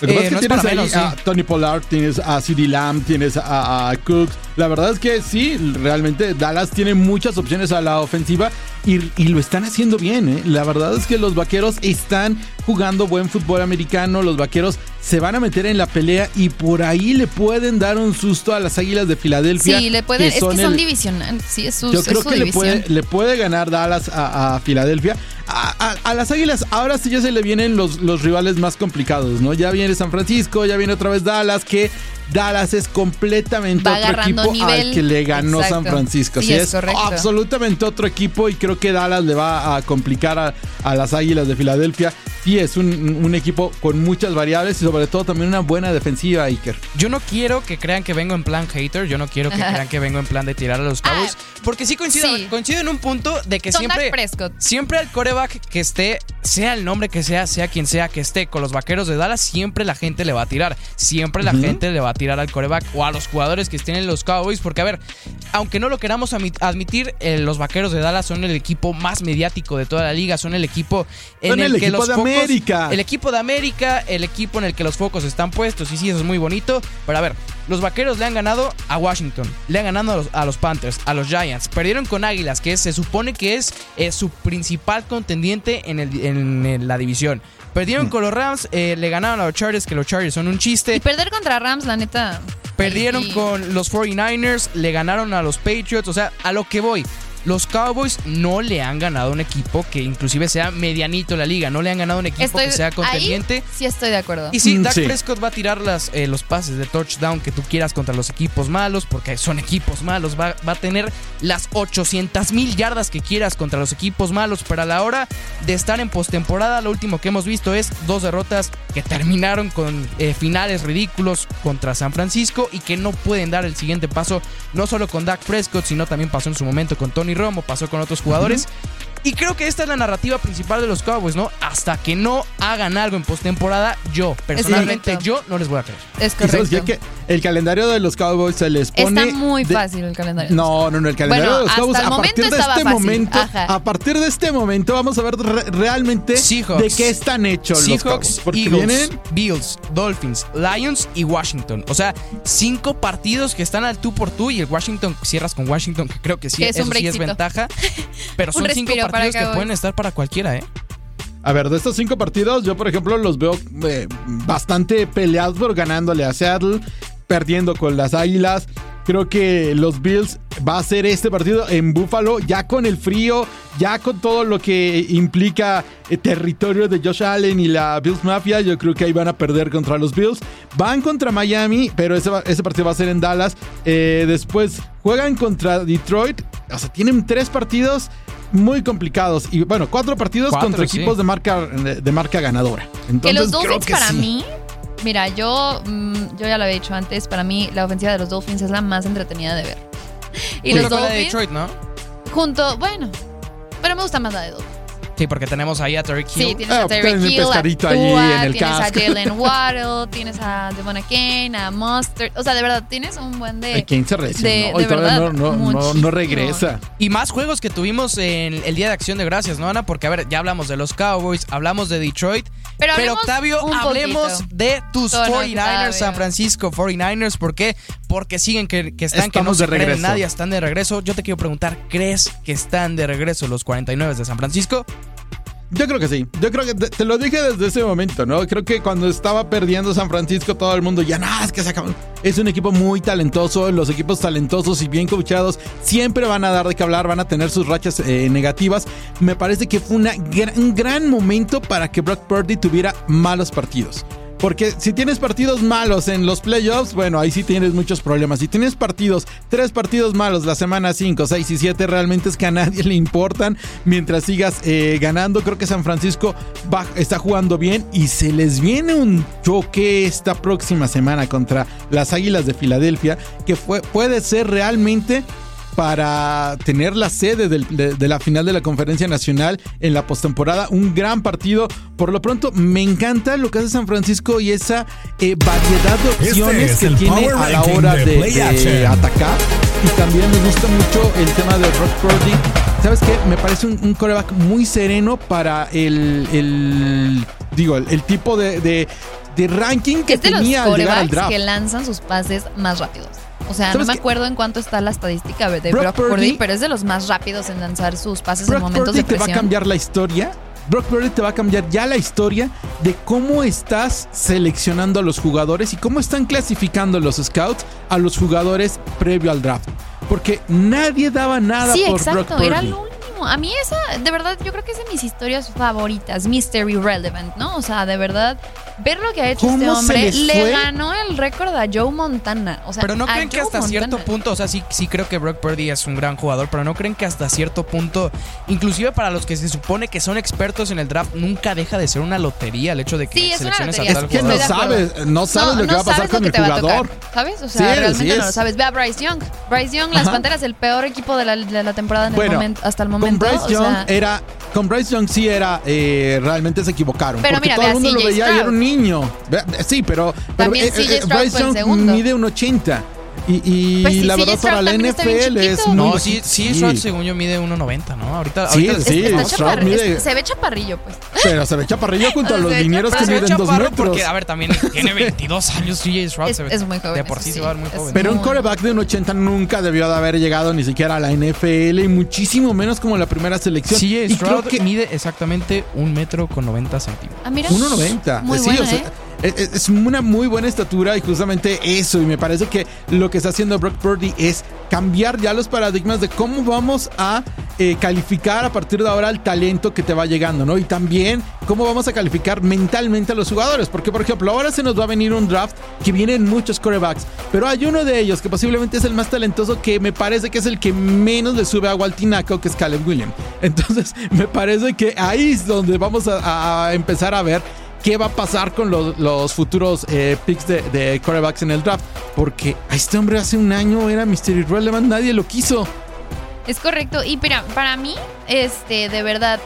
Speaker 4: Lo que
Speaker 6: Eh,
Speaker 4: pasa es
Speaker 6: no
Speaker 4: que
Speaker 6: es
Speaker 4: tienes
Speaker 6: para
Speaker 4: ahí
Speaker 6: menos,
Speaker 4: a
Speaker 6: sí.
Speaker 4: Tony Pollard, tienes a CD Lamb, tienes a, a Cooks. La verdad es que sí, realmente Dallas tiene muchas opciones a la ofensiva y, y lo están haciendo bien. ¿eh? La verdad es que los vaqueros están jugando buen fútbol americano. Los vaqueros se van a meter en la pelea y por ahí le pueden dar un susto a las águilas de Filadelfia.
Speaker 5: Sí, le pueden, es que son
Speaker 4: el-
Speaker 5: divisionales. Sí, es su,
Speaker 4: yo
Speaker 5: es
Speaker 4: creo
Speaker 5: su
Speaker 4: que le puede, le puede ganar Dallas a, a Filadelfia. A, a- a las Águilas ahora sí ya se le vienen los, los rivales más complicados, ¿no? Ya viene San Francisco, ya viene otra vez Dallas, que Dallas es completamente
Speaker 5: Va
Speaker 4: otro equipo
Speaker 5: nivel.
Speaker 4: al que le ganó
Speaker 5: Exacto.
Speaker 4: San Francisco.
Speaker 5: Sí,
Speaker 4: Sí,
Speaker 5: es
Speaker 4: absolutamente otro equipo y creo que Dallas le va a complicar a, a las Águilas de Filadelfia. Sí, es un, un equipo con muchas variables y sobre todo también una buena defensiva, Iker.
Speaker 6: Yo no quiero que crean que vengo en plan hater, yo no quiero que *laughs* crean que vengo en plan de tirar a los Cowboys, porque sí coincido,
Speaker 5: sí.
Speaker 6: coincido en un punto de que siempre
Speaker 5: Prescott.
Speaker 6: siempre al coreback que esté, sea el nombre que sea, sea quien sea que esté con los vaqueros de Dallas, siempre la gente le va a tirar. Siempre la gente le va a tirar al coreback o a los jugadores que estén en los Cowboys. Porque, a ver, aunque no lo queramos admitir, eh, los vaqueros de Dallas son el equipo más mediático de toda la liga. Son el equipo en
Speaker 4: Son
Speaker 6: el,
Speaker 4: el
Speaker 6: que
Speaker 4: equipo
Speaker 6: los
Speaker 4: de América.
Speaker 6: El equipo de América, el equipo en el que los focos están puestos. Y sí, eso es muy bonito. Pero a ver, los vaqueros le han ganado a Washington, le han ganado a los, a los Panthers, a los Giants. Perdieron con Águilas, que se supone que es eh, su principal contendiente en, el- en, en la división. Perdieron
Speaker 4: Mm.
Speaker 6: con los Rams, eh, le ganaron a los Chargers, que los Chargers son un chiste.
Speaker 5: Y perder contra Rams, la neta.
Speaker 6: Perdieron
Speaker 5: sí.
Speaker 6: con los 49ers, le ganaron a los Patriots, o sea, a lo que voy. Los Cowboys no le han ganado a un equipo que inclusive sea medianito en la liga, no le han ganado a un equipo
Speaker 5: Estoy,
Speaker 6: que sea
Speaker 5: ahí
Speaker 6: contendiente.
Speaker 5: sí estoy de acuerdo.
Speaker 6: Y sí,
Speaker 4: Mm,
Speaker 6: Dak
Speaker 4: sí.
Speaker 6: Prescott va a tirar las, eh, los pases de touchdown que tú quieras contra los equipos malos, porque son equipos malos. Va, va a tener las 800 mil yardas que quieras contra los equipos malos, pero a la hora de estar en postemporada, lo último que hemos visto es dos derrotas que terminaron con eh, finales ridículos contra San Francisco y que no pueden dar el siguiente paso, no solo con Dak Prescott, sino también pasó en su momento con Tony Romo, pasó con otros jugadores. Y creo que esta es la narrativa principal de los Cowboys, ¿no? Hasta que no hagan algo en postemporada, yo, personalmente, yo no les voy a creer.
Speaker 5: Es
Speaker 4: ¿Y sabes qué?
Speaker 5: correcto.
Speaker 4: Que el calendario de los Cowboys se les pone.
Speaker 5: Está muy
Speaker 4: de-
Speaker 5: fácil el calendario.
Speaker 4: No, no, no, el calendario
Speaker 5: Bueno,
Speaker 4: de los
Speaker 5: hasta
Speaker 4: Cowboys
Speaker 5: el
Speaker 4: a
Speaker 5: momento
Speaker 4: partir de este
Speaker 5: fácil.
Speaker 4: momento,
Speaker 5: Ajá.
Speaker 4: a partir de este momento vamos a ver re- realmente
Speaker 6: Seahawks.
Speaker 4: de qué están hechos los Cowboys.
Speaker 6: Seahawks,
Speaker 4: Porque
Speaker 6: Eagles,
Speaker 4: vienen
Speaker 6: Bills, Dolphins, Lions y Washington. O sea, cinco partidos que están al tú por tú y el Washington, cierras con Washington, que creo que sí,
Speaker 5: Que es
Speaker 6: eso
Speaker 5: un
Speaker 6: sí es ventaja. Pero *laughs*
Speaker 5: Un
Speaker 6: son cinco
Speaker 5: para
Speaker 6: partidos que pueden estar para cualquiera, ¿eh?
Speaker 4: A ver, de estos cinco partidos, yo por ejemplo los veo eh, bastante peleados, pero ganándole a Seattle, perdiendo con las Águilas. Creo que los Bills va a ser este partido en Buffalo, ya con el frío, ya con todo lo que implica el territorio de Josh Allen y la Bills Mafia. Yo creo que ahí van a perder contra los Bills. Van contra Miami, pero ese, va- ese partido va a ser en Dallas. Eh, después juegan contra Detroit. O sea, tienen tres partidos muy complicados. Y bueno, cuatro partidos
Speaker 6: Cuatro,
Speaker 4: contra
Speaker 6: sí.
Speaker 4: equipos de marca, de, de marca ganadora.
Speaker 5: Que
Speaker 4: Entonces,
Speaker 5: los
Speaker 4: creo
Speaker 5: Dolphins
Speaker 4: que
Speaker 5: para
Speaker 4: sí.
Speaker 5: mí, mira, yo, mm, yo ya lo había dicho antes, para mí la ofensiva de los Dolphins es la más entretenida de ver. *laughs* Y
Speaker 6: Junto
Speaker 5: los
Speaker 6: con la de
Speaker 5: Dolphins,
Speaker 6: Detroit, ¿no?
Speaker 5: junto, bueno, pero me gusta más la de Dolphins.
Speaker 6: Sí, porque tenemos ahí a Terry
Speaker 5: Sí,
Speaker 6: Hill.
Speaker 5: tienes
Speaker 4: Ah,
Speaker 5: a Terry
Speaker 4: tienes
Speaker 5: Hill, a
Speaker 4: pescadito allí
Speaker 5: Tua,
Speaker 4: en el
Speaker 5: tienes
Speaker 4: casco.
Speaker 5: a Jalen *laughs* Waddle, tienes a Devon Kane, a Mustard. O sea, de verdad, tienes un buen de...
Speaker 4: Ay, ¿Quién se
Speaker 5: de-
Speaker 4: Hoy
Speaker 5: de
Speaker 4: todavía
Speaker 5: verdad,
Speaker 4: no, no, no, no regresa.
Speaker 6: Y más juegos que tuvimos en el Día de Acción de Gracias, ¿no, Ana? Porque, a ver, ya hablamos de los Cowboys, hablamos de Detroit.
Speaker 5: Pero
Speaker 6: Octavio,
Speaker 5: un
Speaker 6: hablemos
Speaker 5: poquito.
Speaker 6: de tus
Speaker 5: Tono,
Speaker 6: 49ers, San. Francisco 49ers. ¿Por qué? Porque siguen que, que están, que no
Speaker 4: Estamos
Speaker 6: se
Speaker 4: de
Speaker 6: creen nadie, están de regreso. Yo te quiero preguntar, ¿crees que están de regreso los 49 de San Francisco?
Speaker 4: Yo creo que sí. Yo creo que te, lo dije desde ese momento, ¿no? Creo que cuando estaba perdiendo San Francisco, todo el mundo ya, nada, es que se acabó. Es un equipo muy talentoso. Los equipos talentosos y bien coachados siempre van a dar de qué hablar, van a tener sus rachas eh, negativas. Me parece que fue un gran momento para que Brock Purdy tuviera malos partidos. Porque si tienes partidos malos en los playoffs, bueno, ahí sí tienes muchos problemas. Si tienes partidos, tres partidos malos la semana 5, 6 y 7, realmente es que a nadie le importan. Mientras sigas eh, ganando, creo que San Francisco está jugando bien y se les viene un choque esta próxima semana contra las Águilas de Filadelfia, que puede ser realmente para tener la sede del- de, de la final de la conferencia nacional en la postemporada. Un gran partido. Por lo pronto, me encanta lo que hace San Francisco y esa eh, variedad de
Speaker 2: Este
Speaker 4: opciones
Speaker 2: es
Speaker 4: que tiene a la hora
Speaker 2: de
Speaker 4: atacar. Y también me gusta mucho el tema de Brock Purdy. ¿Sabes qué? Me parece un, un coreback muy sereno para el, el- digo, el, el tipo de, de- de ranking que
Speaker 5: es de los
Speaker 4: tenía al llegar al
Speaker 5: corebacks
Speaker 4: draft.
Speaker 5: que lanzan sus pases más rápidos. O sea, no
Speaker 4: ¿Sabes
Speaker 5: me
Speaker 4: qué?
Speaker 5: acuerdo en cuánto está la estadística de
Speaker 4: Brock
Speaker 5: Brock,
Speaker 4: Purdy-
Speaker 5: Purdy, pero es de los más rápidos en lanzar sus pases en momentos
Speaker 4: Purdy
Speaker 5: de
Speaker 4: te va a
Speaker 5: presión.
Speaker 4: cambiar la historia. Brock Purdy te va a cambiar ya la historia de cómo estás seleccionando a los jugadores y cómo están clasificando los scouts a los jugadores previo al draft. Porque nadie daba nada
Speaker 5: Sí,
Speaker 4: por
Speaker 5: exacto,
Speaker 4: Brock Purdy.
Speaker 5: era lo A mí esa, de verdad, yo creo que es de mis historias favoritas, Mystery Relevant, ¿no? O sea, de verdad, ver lo que ha hecho
Speaker 4: ¿Cómo
Speaker 5: este hombre, le ganó el récord a Joe Montana. O sea,
Speaker 6: Pero no creen que
Speaker 5: Joe
Speaker 6: hasta
Speaker 5: Montana.
Speaker 6: cierto punto, o sea, sí, sí creo que Brock Purdy es un gran jugador, pero no creen que hasta cierto punto, inclusive para los que se supone que son expertos en el draft, nunca deja de ser una lotería el hecho de que
Speaker 5: Sí, es una
Speaker 6: selecciones a tal
Speaker 4: Es que no
Speaker 6: jugador.
Speaker 4: sabes, no sabes lo que va a pasar con el jugador.
Speaker 5: tocar, ¿Sabes? O sea,
Speaker 4: Sí,
Speaker 5: realmente no lo sabes. Ve a Bryce Young. Bryce Young, las
Speaker 4: Ajá.
Speaker 5: Panteras, el peor equipo de la, de la temporada en el momento, hasta el
Speaker 4: Con
Speaker 5: momento.
Speaker 4: Bryce
Speaker 5: o
Speaker 4: Young
Speaker 5: sea,
Speaker 4: era. Con Bryce Young sí era. eh, realmente se equivocaron.
Speaker 5: Pero
Speaker 4: porque
Speaker 5: mira,
Speaker 4: todo el mundo lo veía y era un niño. Sí, pero. pero,
Speaker 5: CJ Stroud
Speaker 4: Bryce Young mide un 80. Y, y
Speaker 5: Pues sí,
Speaker 4: la verdad, para la NFL es muy
Speaker 6: No, sí, sí, Stroud según yo mide 1.90, ¿no? Ahorita,
Speaker 4: Sí,
Speaker 6: ahorita
Speaker 4: sí.
Speaker 5: está
Speaker 4: Stroud mide-
Speaker 5: es- se ve chaparrillo, pues.
Speaker 4: Pero se ve chaparrillo *laughs* junto a los
Speaker 5: Se ve
Speaker 4: linieros que miden dos
Speaker 6: chaparro
Speaker 4: metros.
Speaker 6: porque, a ver, también tiene *laughs* 22 años CJ Stroud.
Speaker 5: Es-
Speaker 6: se ve-
Speaker 5: es muy joven,
Speaker 6: De por sí
Speaker 5: sí,
Speaker 6: se va a ver muy
Speaker 5: es
Speaker 6: joven.
Speaker 4: Pero un coreback de un 80 nunca debió de haber llegado ni siquiera a la NFL y muchísimo menos como la primera selección.
Speaker 6: CJ
Speaker 4: y creo
Speaker 6: Stroud
Speaker 4: que
Speaker 6: mide exactamente un metro con 90 centímetros.
Speaker 5: Ah, mira.
Speaker 4: 1.90.
Speaker 5: Muy
Speaker 4: sí,
Speaker 5: buena,
Speaker 4: o sea,
Speaker 5: ¿eh?
Speaker 4: Es, es una muy buena estatura y justamente eso. Y me parece que lo que está haciendo Brock Purdy es cambiar ya los paradigmas de cómo vamos a eh, calificar a partir de ahora el talento que te va llegando, ¿no? Y también cómo vamos a calificar mentalmente a los jugadores. Porque, por ejemplo, ahora se nos va a venir un draft que vienen muchos corebacks, pero hay uno de ellos que posiblemente es el más talentoso que me parece que es el que menos le sube agua al tinaco, que es Caleb Williams. *laughs* Entonces, me parece que ahí es donde vamos a, a empezar a ver qué va a pasar con los, los futuros eh, picks de, de quarterbacks en el draft. Porque a este hombre hace un año era Mr. Irrelevant, nadie lo quiso.
Speaker 5: Es correcto. Y mira, para mí, este, de verdad,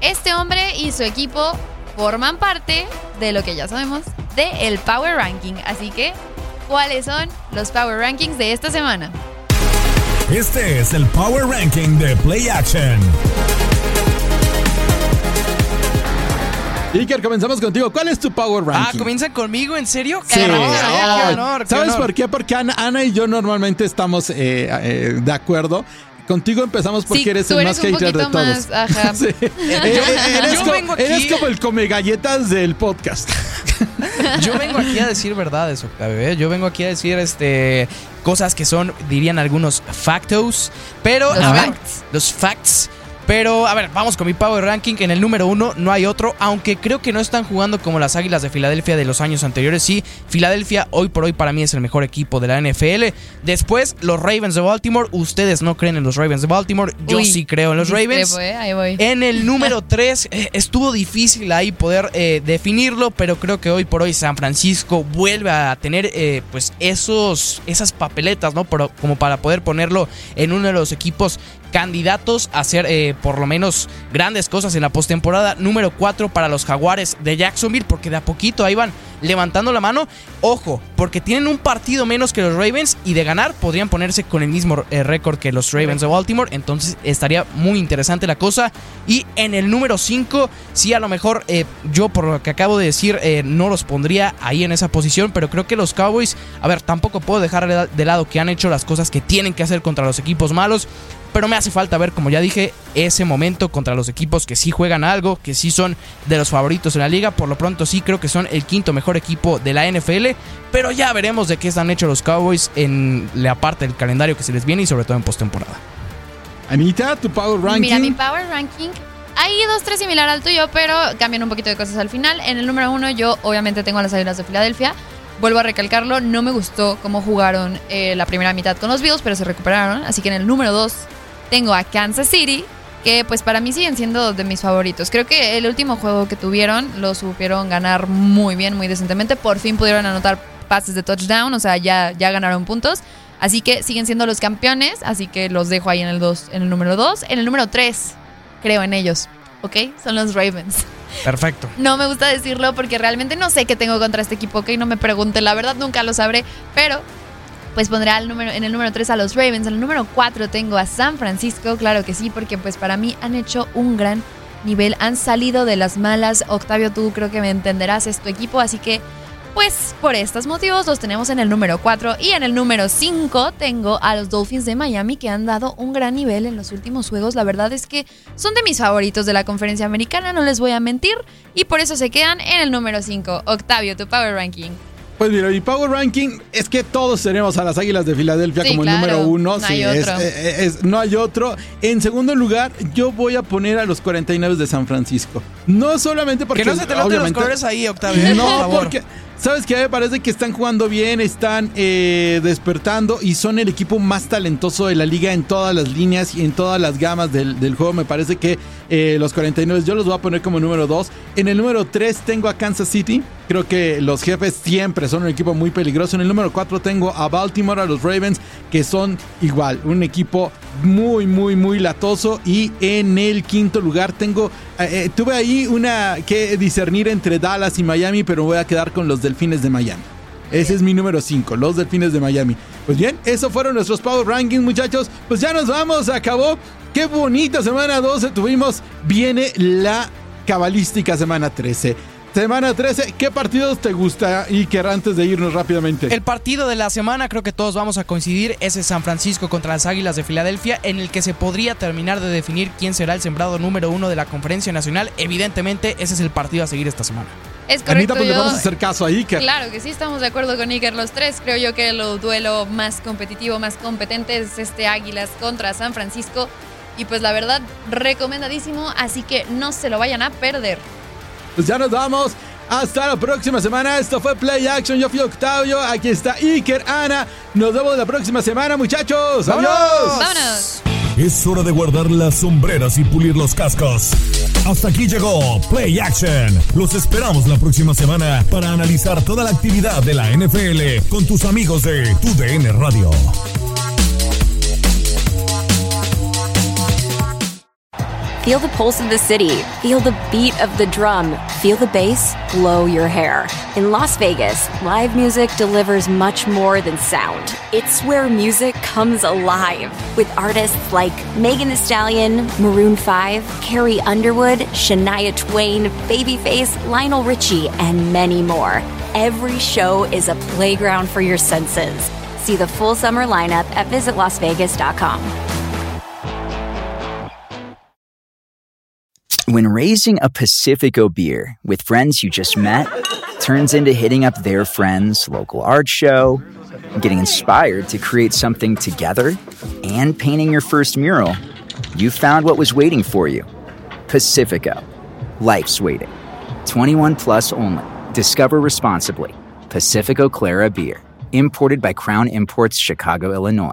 Speaker 5: este hombre y su equipo forman parte de lo que ya sabemos de el Power Ranking. Así que, ¿cuáles son los Power Rankings de esta semana?
Speaker 2: Este es el Power Ranking de Play Action.
Speaker 4: Iker, comenzamos contigo. ¿Cuál es tu Power
Speaker 6: Ah,
Speaker 4: Ranking?
Speaker 6: ¿comienzan conmigo? ¿En serio?
Speaker 4: Sí.
Speaker 6: ¡Qué honor!
Speaker 4: Ay,
Speaker 6: ¡Qué honor! qué
Speaker 4: ¿Sabes
Speaker 6: honor!
Speaker 4: por qué? Porque Ana, Ana y yo normalmente estamos eh, eh, de acuerdo. Contigo empezamos porque
Speaker 5: Sí,
Speaker 4: eres el más hater de todos.
Speaker 5: más, ajá. *laughs*
Speaker 4: Sí. *laughs* Eres,
Speaker 6: yo
Speaker 4: co-
Speaker 6: vengo aquí-
Speaker 4: eres como el come galletas del podcast. *laughs*
Speaker 6: Yo vengo aquí a decir verdades, Octavio. Yo vengo aquí a decir este cosas que son, dirían algunos, factos. Pero,
Speaker 5: Los
Speaker 6: a ver,
Speaker 5: facts.
Speaker 6: los facts. Pero, a ver, vamos con mi Power Ranking. En el número uno no hay otro, aunque creo que no están jugando como las Águilas de Filadelfia de los años anteriores. Sí, Filadelfia hoy por hoy para mí es el mejor equipo de la NFL. Después, los Ravens de Baltimore. Ustedes no creen en los Ravens de Baltimore. Yo
Speaker 5: Uy,
Speaker 6: sí creo en los Ravens.
Speaker 5: ¿eh? Ahí voy.
Speaker 6: En el *laughs* número 3 estuvo difícil ahí poder eh, definirlo, pero creo que hoy por hoy San Francisco vuelve a tener eh, pues esos, esas papeletas, ¿no? Pero- como para poder ponerlo en uno de los equipos candidatos a hacer eh, por lo menos grandes cosas en la postemporada. Número 4 para los Jaguares de Jacksonville, porque de a poquito ahí van levantando la mano. Ojo, porque tienen un partido menos que los Ravens y de ganar podrían ponerse con el mismo eh, récord que los Ravens de Baltimore. Entonces estaría muy interesante la cosa. Y en el número 5, sí, a lo mejor eh, yo por lo que acabo de decir no los pondría ahí en esa posición, pero creo que los Cowboys, a ver, tampoco puedo dejar de- de lado que han hecho las cosas que tienen que hacer contra los equipos malos. Pero me hace falta ver, como ya dije, ese momento contra los equipos que sí juegan algo, que sí son de los favoritos en la liga. Por lo pronto sí creo que son el quinto mejor equipo de la NFL. Pero ya veremos de qué están hechos los Cowboys en la parte del calendario que se les viene y sobre todo en postemporada.
Speaker 4: Anita, tu Power Ranking.
Speaker 5: Mira, mi Power Ranking. Hay dos, tres similar al tuyo, pero cambian un poquito de cosas al final. En el número uno, yo obviamente tengo a las Águilas de Filadelfia. Vuelvo a recalcarlo, no me gustó cómo jugaron eh, la primera mitad con los Bills, pero se recuperaron. Así que en el número dos tengo a Kansas City, que pues para mí siguen siendo de mis favoritos. Creo que el último juego que tuvieron lo supieron ganar muy bien, muy decentemente. Por fin pudieron anotar pases de touchdown, o sea, ya, ya ganaron puntos. Así que siguen siendo los campeones, así que los dejo ahí en el, dos, en el número 2. En el número 3, creo en ellos, ¿ok? Son los Ravens.
Speaker 6: Perfecto.
Speaker 5: No me gusta decirlo porque realmente no sé qué tengo contra este equipo, ¿ok? No me pregunten, la verdad nunca lo sabré, pero pues pondré al número, en el número 3 a los Ravens, en el número 4 tengo a San Francisco, claro que sí, porque pues para mí han hecho un gran nivel, han salido de las malas, Octavio tú creo que me entenderás, es tu equipo, así que pues por estos motivos los tenemos en el número 4 y en el número 5 tengo a los Dolphins de Miami que han dado un gran nivel en los últimos juegos. La verdad es que son de mis favoritos de la conferencia americana, no les voy a mentir, y por eso se quedan en el número 5. Octavio, tu Power Ranking.
Speaker 4: Pues mira, mi Power Ranking es que todos tenemos a las Águilas de Filadelfia
Speaker 5: Sí,
Speaker 4: como
Speaker 5: claro.
Speaker 4: el número uno.
Speaker 5: No
Speaker 4: sí,
Speaker 5: hay
Speaker 4: es-
Speaker 5: otro.
Speaker 4: es- es- no hay otro. En segundo lugar, yo voy a poner a los 49 de San Francisco. No solamente porque.
Speaker 6: que no se te noten los
Speaker 4: obviamente-
Speaker 6: colores ahí, Octavio. *laughs* eh, por
Speaker 4: No,
Speaker 6: favor.
Speaker 4: porque. ¿Sabes qué? Me parece que están jugando bien, están eh, despertando y son el equipo más talentoso de la liga en todas las líneas y en todas las gamas del, del juego. Me parece que eh, los 49 yo los voy a poner como número 2. En el número 3 tengo a Kansas City. Creo que los jefes siempre son un equipo muy peligroso. En el número 4 tengo a Baltimore, a los Ravens, que son igual, un equipo muy, muy, muy latoso. Y en el quinto lugar tengo, eh, eh, tuve ahí una que discernir entre Dallas y Miami, pero voy a quedar con los Delfines de Miami. Ese es mi número 5, los Delfines de Miami. Pues bien, esos fueron nuestros Power Rankings, muchachos. Pues ya nos vamos, acabó. Qué bonita semana 12 tuvimos. Viene la cabalística semana 13. Semana 13, ¿qué partidos te gusta, Iker, antes de irnos rápidamente?
Speaker 6: El partido de la semana, creo que todos vamos a coincidir, es el San Francisco contra las Águilas de Filadelfia, en el que se podría terminar de definir quién será el sembrado número uno de la Conferencia Nacional. Evidentemente, ese es el partido a seguir esta semana.
Speaker 5: Es correcto.
Speaker 4: Anita, pues le vamos a hacer caso a Iker.
Speaker 5: Claro que sí, estamos de acuerdo con Iker los tres. Creo yo que el duelo más competitivo, más competente es este Águilas contra San Francisco. Y pues la verdad, recomendadísimo, así que no se lo vayan a perder.
Speaker 4: Pues ya nos vamos. Hasta la próxima semana. Esto fue Play Action. Yo fui Octavio. Aquí está Iker, Ana. Nos vemos la próxima semana, muchachos.
Speaker 6: ¡Vámonos!
Speaker 4: ¡Adiós!
Speaker 5: ¡Vámonos!
Speaker 2: Es hora de guardar las sombreras y pulir los cascos. Hasta aquí llegó Play Action. Los esperamos la próxima semana para analizar toda la actividad de la NFL con tus amigos de TUDN Radio.
Speaker 1: Feel the pulse of the city. Feel the beat of the drum. Feel the bass blow your hair. In Las Vegas, live music delivers much more than sound. It's where music comes alive with artists like Megan Thee Stallion, Maroon 5, Carrie Underwood, Shania Twain, Babyface, Lionel Richie, and many more. Every show is a playground for your senses. See the full summer lineup at visitlasvegas.com.
Speaker 8: When raising a Pacifico beer with friends you just met turns into hitting up their friends' local art show, getting inspired to create something together, and painting your first mural, you found what was waiting for you. Pacifico. Life's waiting. 21 plus only. Discover responsibly. Pacifico Clara Beer. Imported by Crown Imports, Chicago, Illinois.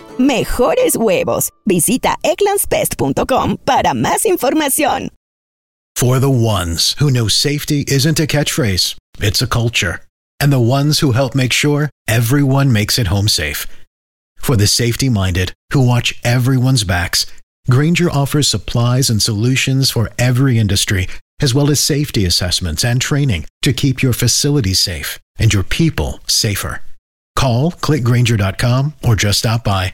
Speaker 9: Mejores huevos. Visita egglandsbest.com para más información.
Speaker 10: For the ones who know safety isn't a catchphrase, it's a culture. And the ones who help make sure everyone makes it home safe. For the safety minded who watch everyone's backs, Granger offers supplies and solutions for every industry, as well as safety assessments and training to keep your facilities safe and your people safer. Call clickgranger.com or just stop by.